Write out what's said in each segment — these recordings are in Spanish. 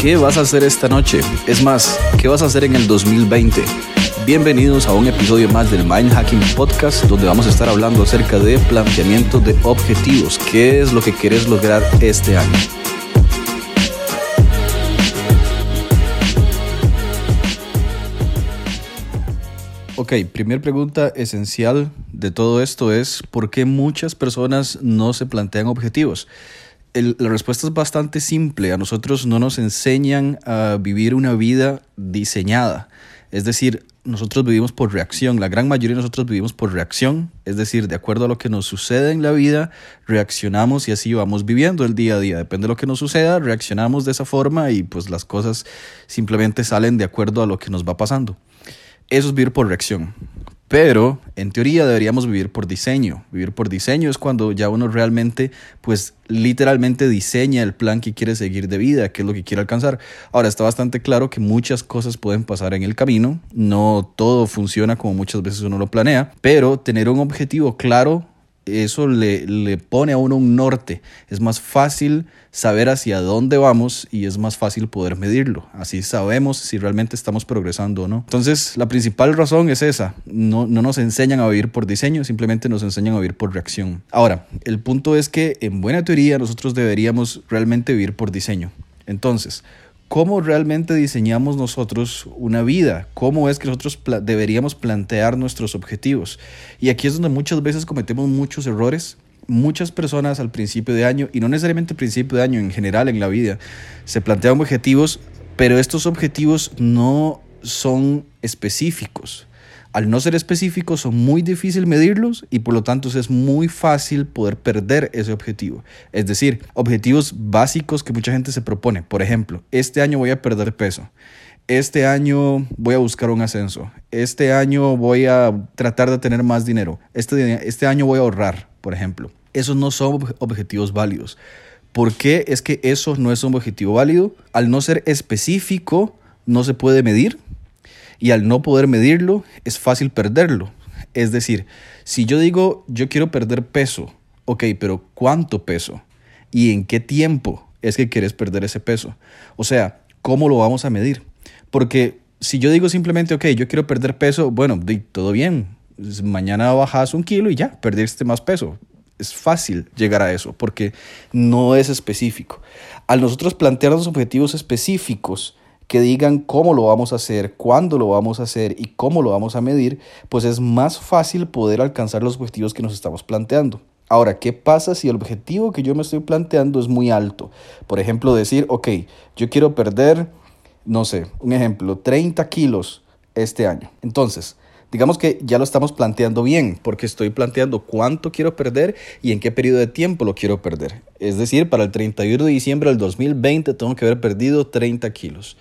¿Qué vas a hacer esta noche? Es más, ¿qué vas a hacer en el 2020? Bienvenidos a un episodio más del Mind Hacking Podcast, donde vamos a estar hablando acerca de planteamiento de objetivos. ¿Qué es lo que quieres lograr este año? Ok, primer pregunta esencial de todo esto es ¿por qué muchas personas no se plantean objetivos? La respuesta es bastante simple. A nosotros no nos enseñan a vivir una vida diseñada. Es decir, nosotros vivimos por reacción. La gran mayoría de nosotros vivimos por reacción. Es decir, de acuerdo a lo que nos sucede en la vida, reaccionamos y así vamos viviendo el día a día. Depende de lo que nos suceda, reaccionamos de esa forma y pues las cosas simplemente salen de acuerdo a lo que nos va pasando. Eso es vivir por reacción. Pero en teoría deberíamos vivir por diseño. Vivir por diseño es cuando ya uno realmente, pues literalmente diseña el plan que quiere seguir de vida, qué es lo que quiere alcanzar. Ahora está bastante claro que muchas cosas pueden pasar en el camino. No todo funciona como muchas veces uno lo planea, pero tener un objetivo claro eso le, le, pone a uno un norte. Es más fácil saber hacia dónde vamos y es más fácil poder medirlo. Así sabemos si realmente estamos progresando o no. Entonces, la principal razón es esa. No, no nos enseñan a vivir por diseño, simplemente nos enseñan a vivir por reacción. Ahora, el punto es que en buena teoría nosotros deberíamos realmente vivir por diseño. Entonces, cómo realmente diseñamos nosotros una vida, cómo es que nosotros deberíamos plantear nuestros objetivos. Y aquí es donde muchas veces cometemos muchos errores. Muchas personas al principio de año, y no necesariamente al principio de año, en general en la vida, se plantean objetivos, pero estos objetivos no son específicos al no ser específicos son muy difícil medirlos y por lo tanto es muy fácil poder perder ese objetivo. Es decir, objetivos básicos que mucha gente se propone. Por ejemplo, este año voy a perder peso. Este año voy a buscar un ascenso. Este año voy a tratar de tener más dinero. Este, este año voy a ahorrar, por ejemplo. Esos no son objetivos válidos. ¿Por qué es que eso no es un objetivo válido? Al no ser específico, no se puede medir y al no poder medirlo es fácil perderlo. Es decir, si yo digo yo quiero perder peso, ok, pero ¿cuánto peso? ¿Y en qué tiempo es que quieres perder ese peso? O sea, ¿cómo lo vamos a medir? Porque si yo digo simplemente, ok, yo quiero perder peso, bueno, todo bien, mañana bajas un kilo y ya, perdiste más peso. Es fácil llegar a eso porque no es específico. Al nosotros plantearnos objetivos específicos, que digan cómo lo vamos a hacer, cuándo lo vamos a hacer y cómo lo vamos a medir, pues es más fácil poder alcanzar los objetivos que nos estamos planteando. Ahora, ¿qué pasa si el objetivo que yo me estoy planteando es muy alto? Por ejemplo, decir, ok, yo quiero perder, no sé, un ejemplo, 30 kilos este año. Entonces, digamos que ya lo estamos planteando bien, porque estoy planteando cuánto quiero perder y en qué periodo de tiempo lo quiero perder. Es decir, para el 31 de diciembre del 2020 tengo que haber perdido 30 kilos.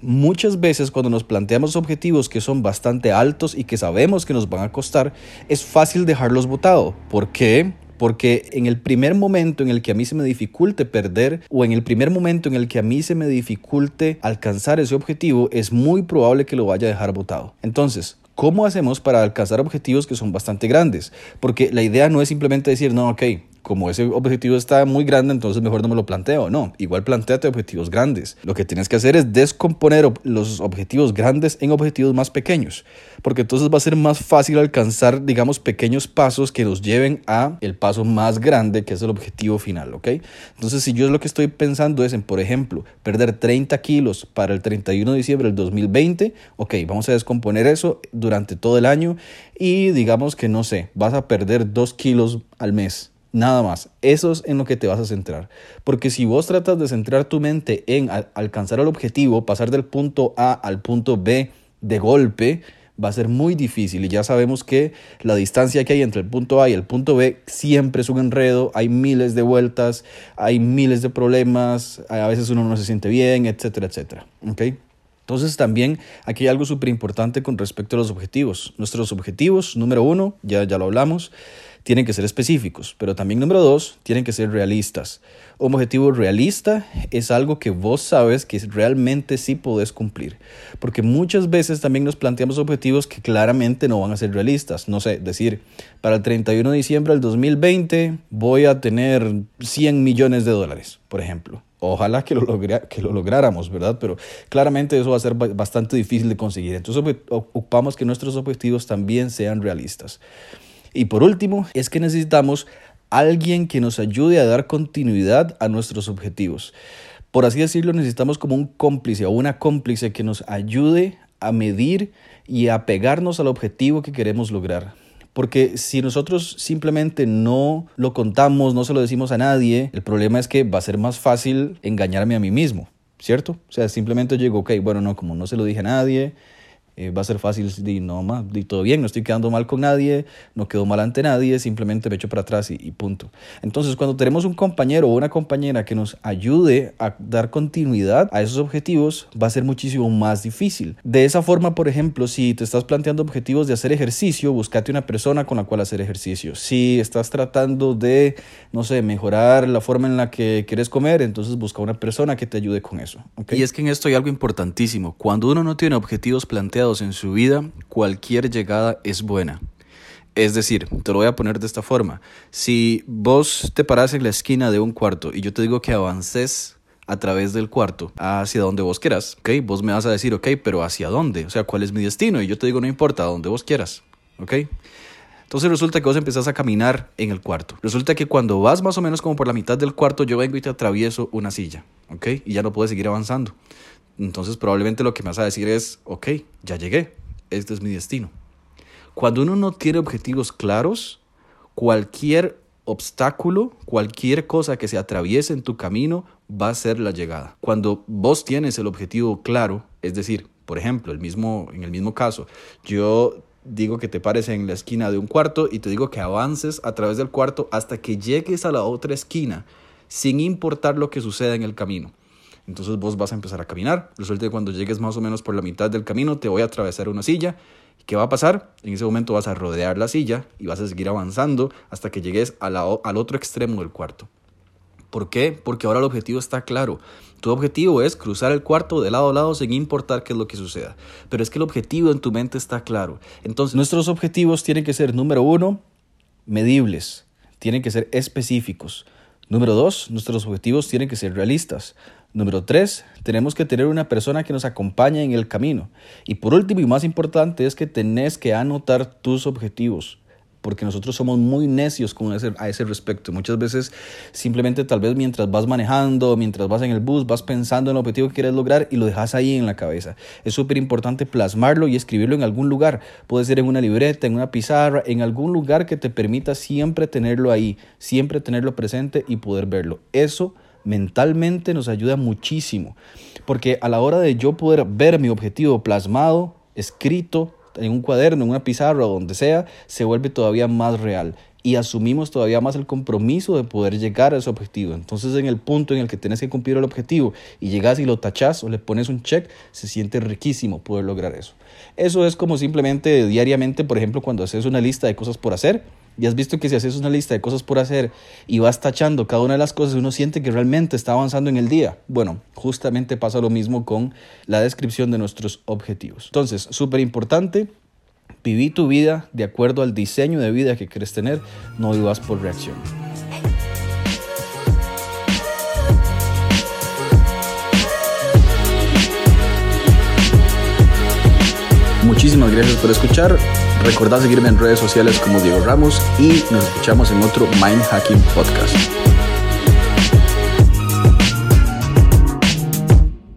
Muchas veces cuando nos planteamos objetivos que son bastante altos y que sabemos que nos van a costar, es fácil dejarlos botados. ¿Por qué? Porque en el primer momento en el que a mí se me dificulte perder o en el primer momento en el que a mí se me dificulte alcanzar ese objetivo, es muy probable que lo vaya a dejar botado. Entonces, ¿Cómo hacemos para alcanzar objetivos que son bastante grandes? Porque la idea no es simplemente decir, no, ok, como ese objetivo está muy grande, entonces mejor no me lo planteo. No, igual planteate objetivos grandes. Lo que tienes que hacer es descomponer los objetivos grandes en objetivos más pequeños, porque entonces va a ser más fácil alcanzar, digamos, pequeños pasos que nos lleven a el paso más grande, que es el objetivo final, ¿ok? Entonces, si yo lo que estoy pensando es en, por ejemplo, perder 30 kilos para el 31 de diciembre del 2020, ok, vamos a descomponer eso durante todo el año y digamos que, no sé, vas a perder 2 kilos al mes Nada más. Eso es en lo que te vas a centrar. Porque si vos tratas de centrar tu mente en alcanzar el objetivo, pasar del punto A al punto B de golpe, va a ser muy difícil. Y ya sabemos que la distancia que hay entre el punto A y el punto B siempre es un enredo. Hay miles de vueltas, hay miles de problemas. A veces uno no se siente bien, etcétera, etcétera. ¿Okay? Entonces también aquí hay algo súper importante con respecto a los objetivos. Nuestros objetivos, número uno, ya, ya lo hablamos, tienen que ser específicos, pero también número dos, tienen que ser realistas. Un objetivo realista es algo que vos sabes que realmente sí podés cumplir, porque muchas veces también nos planteamos objetivos que claramente no van a ser realistas. No sé, decir, para el 31 de diciembre del 2020 voy a tener 100 millones de dólares, por ejemplo. Ojalá que lo, que lo lográramos, ¿verdad? Pero claramente eso va a ser bastante difícil de conseguir. Entonces ocupamos que nuestros objetivos también sean realistas. Y por último, es que necesitamos alguien que nos ayude a dar continuidad a nuestros objetivos. Por así decirlo, necesitamos como un cómplice o una cómplice que nos ayude a medir y a pegarnos al objetivo que queremos lograr. Porque si nosotros simplemente no lo contamos, no se lo decimos a nadie, el problema es que va a ser más fácil engañarme a mí mismo, ¿cierto? O sea, simplemente llego, ok, bueno, no, como no se lo dije a nadie, eh, va a ser fácil y no más, y todo bien, no estoy quedando mal con nadie, no quedo mal ante nadie, simplemente me echo para atrás y, punto. Entonces, cuando tenemos un compañero o una compañera que nos ayude a dar continuidad a esos objetivos, va a ser muchísimo más difícil. De esa forma, por ejemplo, si te estás planteando objetivos de hacer ejercicio, búscate una persona con la cual hacer ejercicio. Si estás tratando de, no sé, mejorar la forma en la que quieres comer, entonces busca una persona que te ayude con eso. Y es que en esto hay algo importantísimo. Cuando uno no tiene objetivos planteados, en su vida, cualquier llegada es buena. Es decir, te lo voy a poner de esta forma. Si vos te paras en la esquina de un cuarto y yo te digo que avances a través del cuarto hacia donde vos quieras, ¿ok? Vos me vas a decir, ok, pero ¿hacia dónde? O sea, ¿cuál es mi destino? Y yo te digo, no importa, a donde vos quieras, ¿ok? Entonces resulta que vos empezás a caminar en el cuarto. Resulta que cuando vas más o menos como por la mitad del cuarto, yo vengo y te atravieso una silla, ¿ok? Y ya no puedes seguir avanzando. Entonces probablemente lo que me vas a decir es, ok, ya llegué, este es mi destino. Cuando uno no tiene objetivos claros, cualquier obstáculo, cualquier cosa que se atraviese en tu camino va a ser la llegada. Cuando vos tienes el objetivo claro, es decir, por ejemplo, el mismo, en el mismo caso, yo digo que te pares en la esquina de un cuarto y te digo que avances a través del cuarto hasta que llegues a la otra esquina, sin importar lo que suceda en el camino. Entonces vos vas a empezar a caminar. Resulta que cuando llegues más o menos por la mitad del camino te voy a atravesar una silla. ¿Qué va a pasar? En ese momento vas a rodear la silla y vas a seguir avanzando hasta que llegues al otro extremo del cuarto. ¿Por qué? Porque ahora el objetivo está claro. Tu objetivo es cruzar el cuarto de lado a lado sin importar qué es lo que suceda. Pero es que el objetivo en tu mente está claro. Entonces nuestros objetivos tienen que ser, número uno, medibles. Tienen que ser específicos. Número dos, nuestros objetivos tienen que ser realistas. Número tres, tenemos que tener una persona que nos acompañe en el camino. Y por último y más importante es que tenés que anotar tus objetivos porque nosotros somos muy necios con ese, a ese respecto. Muchas veces simplemente tal vez mientras vas manejando, mientras vas en el bus, vas pensando en el objetivo que quieres lograr y lo dejas ahí en la cabeza. Es súper importante plasmarlo y escribirlo en algún lugar. Puede ser en una libreta, en una pizarra, en algún lugar que te permita siempre tenerlo ahí, siempre tenerlo presente y poder verlo. Eso mentalmente nos ayuda muchísimo, porque a la hora de yo poder ver mi objetivo plasmado, escrito, en un cuaderno, en una pizarra o donde sea, se vuelve todavía más real y asumimos todavía más el compromiso de poder llegar a ese objetivo. Entonces en el punto en el que tienes que cumplir el objetivo y llegas y lo tachas o le pones un check, se siente riquísimo poder lograr eso. Eso es como simplemente diariamente, por ejemplo, cuando haces una lista de cosas por hacer, y has visto que si haces una lista de cosas por hacer y vas tachando cada una de las cosas, uno siente que realmente está avanzando en el día. Bueno, justamente pasa lo mismo con la descripción de nuestros objetivos. Entonces, súper importante, viví tu vida de acuerdo al diseño de vida que quieres tener, no vivas por reacción. Muchísimas gracias por escuchar. Recordad seguirme en redes sociales como Diego Ramos y nos escuchamos en otro Mind Hacking Podcast.